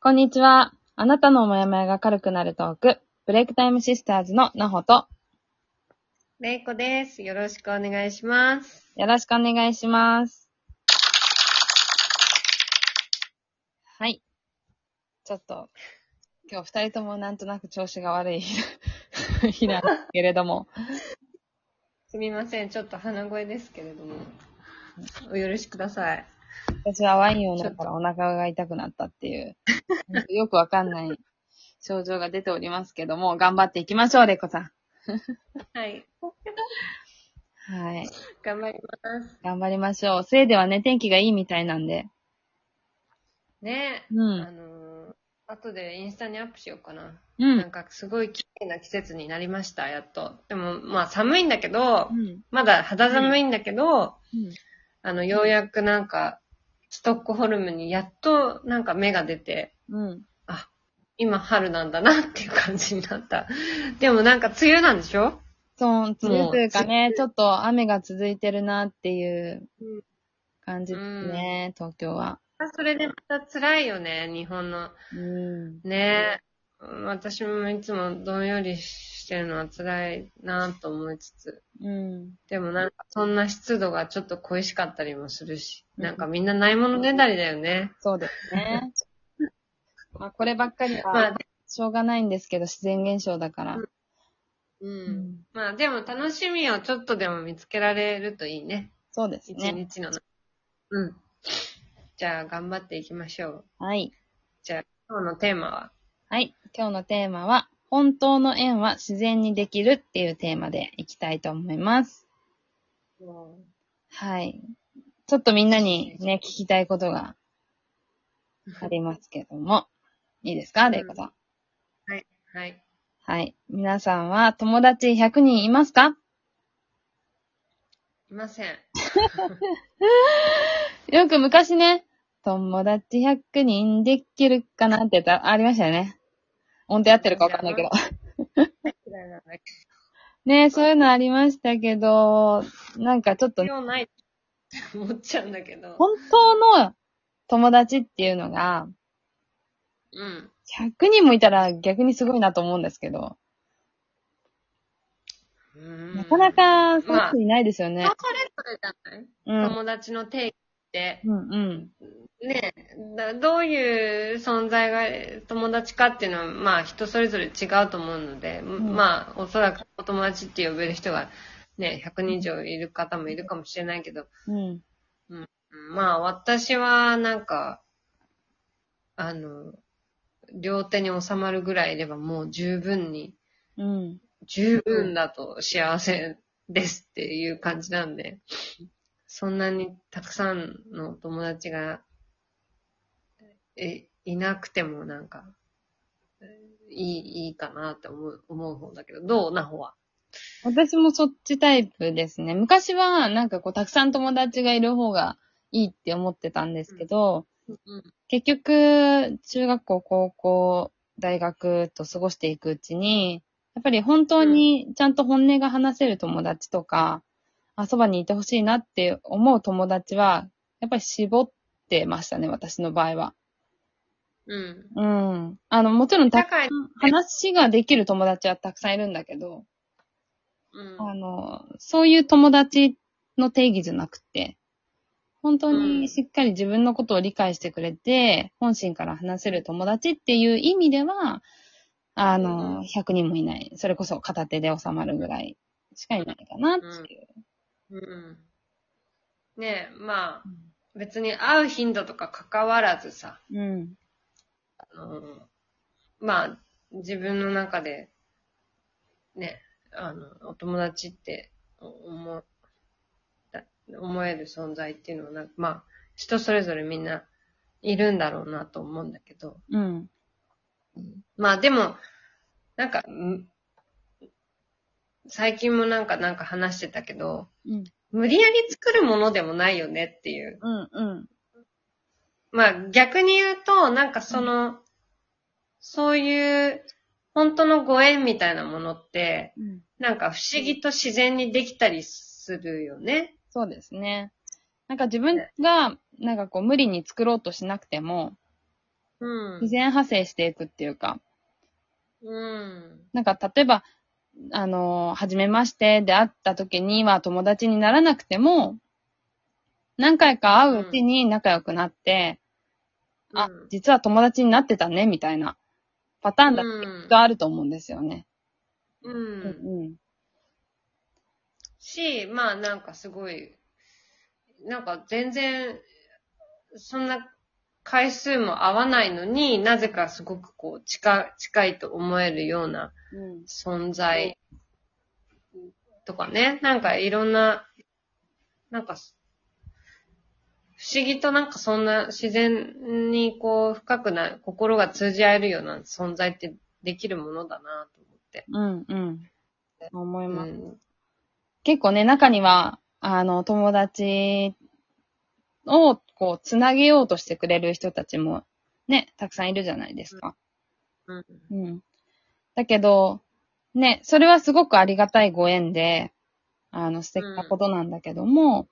こんにちは。あなたのモヤモヤが軽くなるトーク、ブレイクタイムシスターズのなほと、れいこです。よろしくお願いします。よろしくお願いします。はい。ちょっと、今日二人ともなんとなく調子が悪い日な んですけれども、すみません。ちょっと鼻声ですけれども。お許しください。私はワインを飲んだらお腹が痛くなったっていう、よくわかんない症状が出ておりますけども、頑張っていきましょう、レイコさん。はい。はい。頑張ります。頑張りましょう。スウェーデンはね、天気がいいみたいなんで。ねうあん。のー、後でインスタにアップしようかな。うなんん。かすごい綺麗な季節になりました、やっと。でも、まあ寒いんだけどう、ん。まだ肌寒いんだけど、うん。あの、ようやくなんか、ストックホルムにやっとなんか芽が出て、うん。今春なんだなっていう感じになった。でもなんか梅雨なんでしょ？そう、梅雨というかね、ちょっと雨が続いてるなっていううん感じですね、東京は。それでまた辛いよね、日本の。うん。ね私もいつもどんよりしてるのは辛いなと思いつつ。うん。でもなんかそんな湿度がちょっと恋しかったりもするし。うんなんかみんなないものねだりだよね。そうですね。まあ、こればっかりまはあ、しょうがないんですけど、自然現象だから。う。うんまあでも楽しみをちょっとでも見つけられるといいね。そうです一ね。日の。うん。じゃあ頑張っていきましょう。はい。じゃあ今日のテーマは？はい。今日のテーマは、本当の縁は自然にできるっていうテーマでいきたいと思います。はい。ちょっとみんなにね、聞きたいことがありますけども。いいですかレイコさん？はい。はい。皆さんは友達100人いますか？いません。よく昔ね、友達100人できるかなってやつありましたよね。音程合ってるかわかんないけど。ねそういうのありましたけど、なんかちょっとど。必要ないって思っちゃうんだけど。本当の友達っていうのが、うん。100人もいたら逆にすごいなと思うんですけど、なかなかそういう人いないですよね人。それぞれじゃない、うん。友達の定義って。うんうん。ねだどういう存在が友達かっていうのは、まあ人それぞれ違うと思うので、んまあおそらくお友達って呼べる人がね、100人以上いる方もいるかもしれないけど、うん。うんまあ私はなんか、あの、両手に収まるぐらいいればもう十分に、うん。十分だと幸せですっていう感じなんで、そんなにたくさんの友達が、え、いなくてもなんか、いい、いいかなって思う、思う方だけど、どう？な方は？私もそっちタイプですね。昔はなんかこうたくさん友達がいる方がいいって思ってたんですけど、うん。結局、中学校、高校、大学と過ごしていくうちに、やっぱり本当にちゃんと本音が話せる友達とか、あそばにいてほしいなって思う友達は、やっぱり絞ってましたね、私の場合は。うん。うん。あの、もちろんた話ができる友達はたくさんいるんだけど、うん。あの、そういう友達の定義じゃなくて、本当うんにしっかり自分のことを理解してくれて、本心から話せる友達っていう意味では、あうの、ん100人もいない。それこそ片手で収まるぐらいしかいないかなっていう。うん。ねえ、まあ、別に会う頻度とか関わらずさ、うん。あの、まあ、自分の中で、ね、あの、お友達って思だ思える存在っていうのはなんか、まあ、人それぞれみんないるんだろうなと思うんだけど、うん。まあでも、なんか、ん最近もなんかなんか話してたけど、うん。無理やり作るものでもないよねっていう。うん。うん。まあ逆に言うと、なんかその、そういう本当のご縁みたいなものって、うん。なんか不思議と自然にできたりするよね。そうですね。なんか自分が、なんかこう無理に作ろうとしなくても、うん。自然派生していくっていうか、うん。なんか例えば、あの、はじめましてで会った時には友達にならなくても、何回か会ううちに仲良くなって、あうん、実は友達になってたね、みたいなパターンだってうんきっとあると思うんですよね。う。うんん。し、まあなんかすごい、なんか全然、そんな回数も合わないのになぜかすごくこう近近いと思えるようなうん。存在とかね、なんかいろんな、なんか、不思議となんかそんな自然にこう深くな、心が通じ合えるような存在ってできるものだなと思って。うん、うん。思いうます。ん。結構ね、中には、あの、友達を、こう、つなげようとしてくれる人たちも、ね、たくさんいるじゃないですか。うん。うん。だけど、ね、それはすごくありがたいご縁で、あの、素敵なことなんだけども、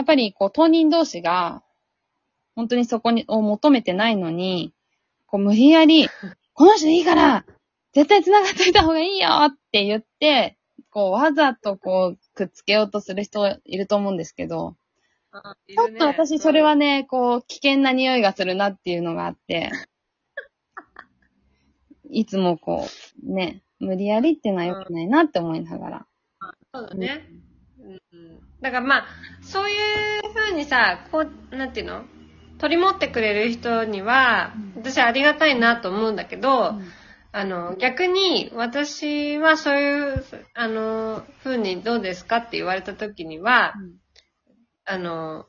やっぱり、こう、当人同士が、本当にそこに、を求めてないのに、こう、無理やり、この人いいから、絶対繋がっといた方がいいよって言って、こう、わざとこう、くっつけようとする人いると思うんですけど、あちょっと私それは、ね、こう、危険な匂いがするなっていうのがあって、いつもこう、ね、無理やりっていうのは良くないなって思いながら。そうだね。うん。だからまあ、そういう風にさ、こう、なんていうの？取り持ってくれる人には、私ありがたいなと思うんだけど、あの、逆に私はそういう、あの、風にどうですかって言われた時には、あの、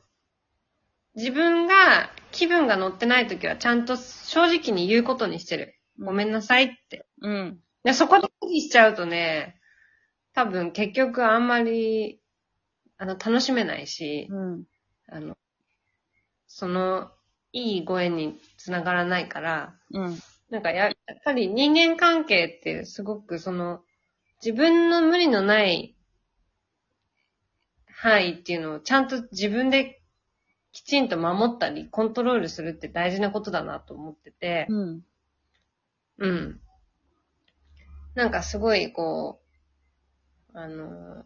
自分が気分が乗ってない時はちゃんと正直に言うことにしてる。ごめんなさいって。うん。でそこで無理しちゃうとね、多分結局あんまり、あの、楽しめないし、うん。あの、その、いいご縁につながらないから、うん。なんかや、やっぱり人間関係ってすごくその、自分の無理のない範囲っていうのをちゃんと自分できちんと守ったり、コントロールするって大事なことだなと思ってて、うん。うん。なんかすごいこう、あの、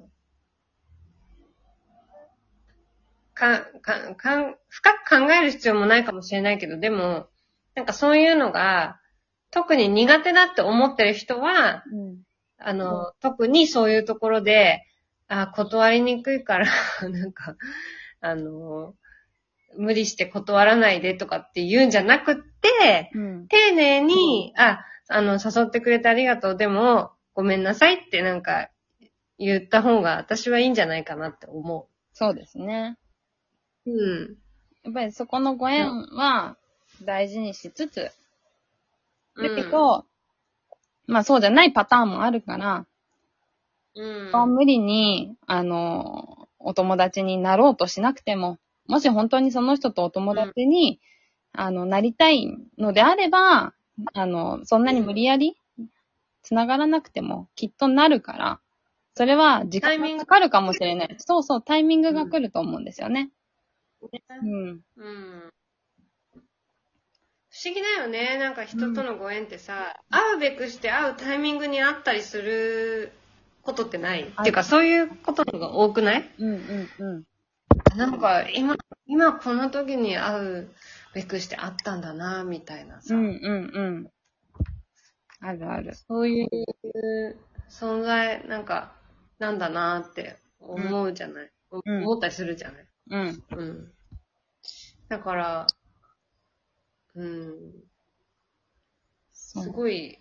か、か、かん、深く考える必要もないかもしれないけど、でも、なんかそういうのが、特に苦手だって思ってる人は、うん。あの、特にそういうところで、あ、断りにくいから、なんか、あの、無理して断らないでとかって言うんじゃなくって、うん。丁寧に、あ、あの、誘ってくれてありがとう、でも、ごめんなさいってなんか、言った方が私はいいんじゃないかなって思そうですね。う。うん。やっぱりそこのご縁は大事にしつつ、だけうん、ど、まあそうじゃないパターンもあるから、うん。無理に、あの、お友達になろうとしなくても、もし本当にその人とお友達に、あの、なりたいのであれば、あの、そんなに無理やり、繋がらなくても、きっとなるから、それは時間がかかるかもしれない。そうそう、タイミングが来ると思うんですよね。うん。うん。不思議だよね。なんか人とのご縁ってさ、会うべくして会うタイミングに会ったりすることってない？っていうか、そういうことのが多くない？うんうんうん。なんか、今、今この時に会うべくして会ったんだな、みたいなさ。うんうんうん。あるある。そういう存在、なんか、なんだなって思うじゃない、うん思ったりするじゃない？うん。うん。だから、うん、すごい、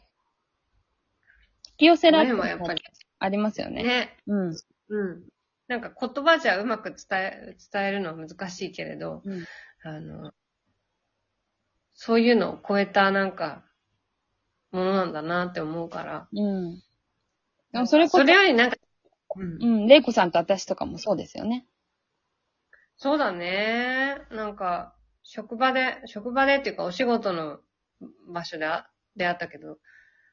引き寄せられるご縁はやっぱりありますよね。ね、うん。うん。なんか言葉じゃうまく伝え、伝えるのは難しいけれど、うんあの、そういうのを超えたなんか、ものなんだなって思うから。うん。でもそれこそ、それよりなんか、うんう、ん、レイコさんと私とかもそうですよね。そうだね。なんか、職場で、職場でっていうかお仕事の場所であ出会ったけど、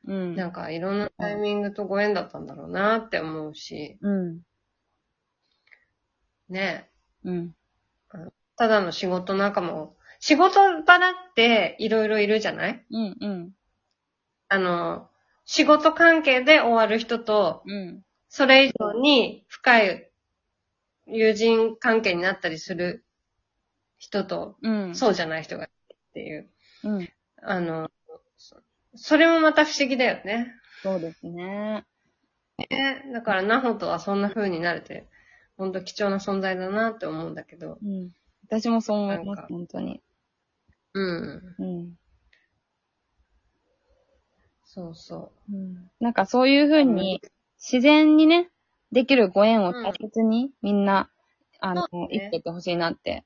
うん。なんかいろんなタイミングとご縁だったんだろうなって思うし、うん。ね。うん。ただの仕事仲間を仕事場だっていろいろいるじゃない？うんうん。あの、仕事関係で終わる人と、うん。それ以上に深い友人関係になったりする人と、うん。そうじゃない人がいるっていう。うん。あの、そそれもまた不思議だよね。そうですね。ねだから、ナホとはそんな風になれて、ほんと貴重な存在だなって思うんだけど。うん。私もそう思います本当に。うん。うん。そうそうん。なんかそういうふうに、自然にね、できるご縁を大切に、みんな、あの、生きてってほしいなって。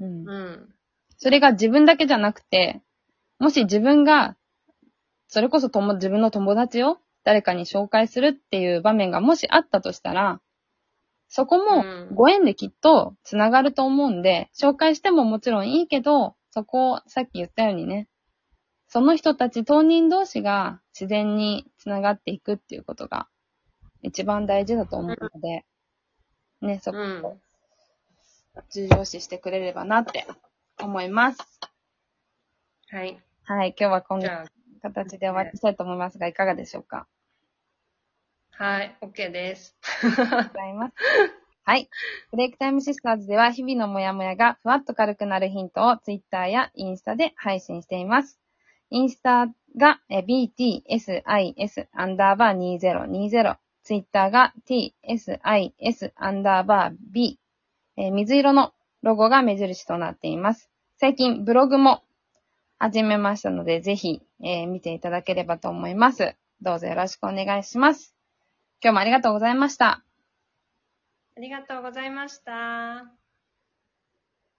うんう。。うん。それが自分だけじゃなくて、もし自分が、それこそとも自分の友達を誰かに紹介するっていう場面がもしあったとしたら、そこもうんご縁できっと繋がると思うんで、紹介してももちろんいいけど、そこをさっき言ったようにね、その人たち当人同士が自然に繋がっていくっていうことが一番大事だと思うので、ね、そこうんを重要視してくれればなって思います。はい。はい、今日はこんなじゃ形で終わりにしたいと思いますが、いかがでしょうか？あ、はい、OK です。ありがとうございます。はい。ブレイクタイムシスターズでは日々のモヤモヤがふわっと軽くなるヒントをツイッターやインスタで配信しています。インスタがえ btsis アンダーバー2020。ツイッターが tsis アンダーバー b。えー水色のロゴが目印となっています。最近ブログも始めましたので、ぜひ、えー見ていただければと思います。どうぞよろしくお願いします。今日もありがとうございました。ありがとうございました。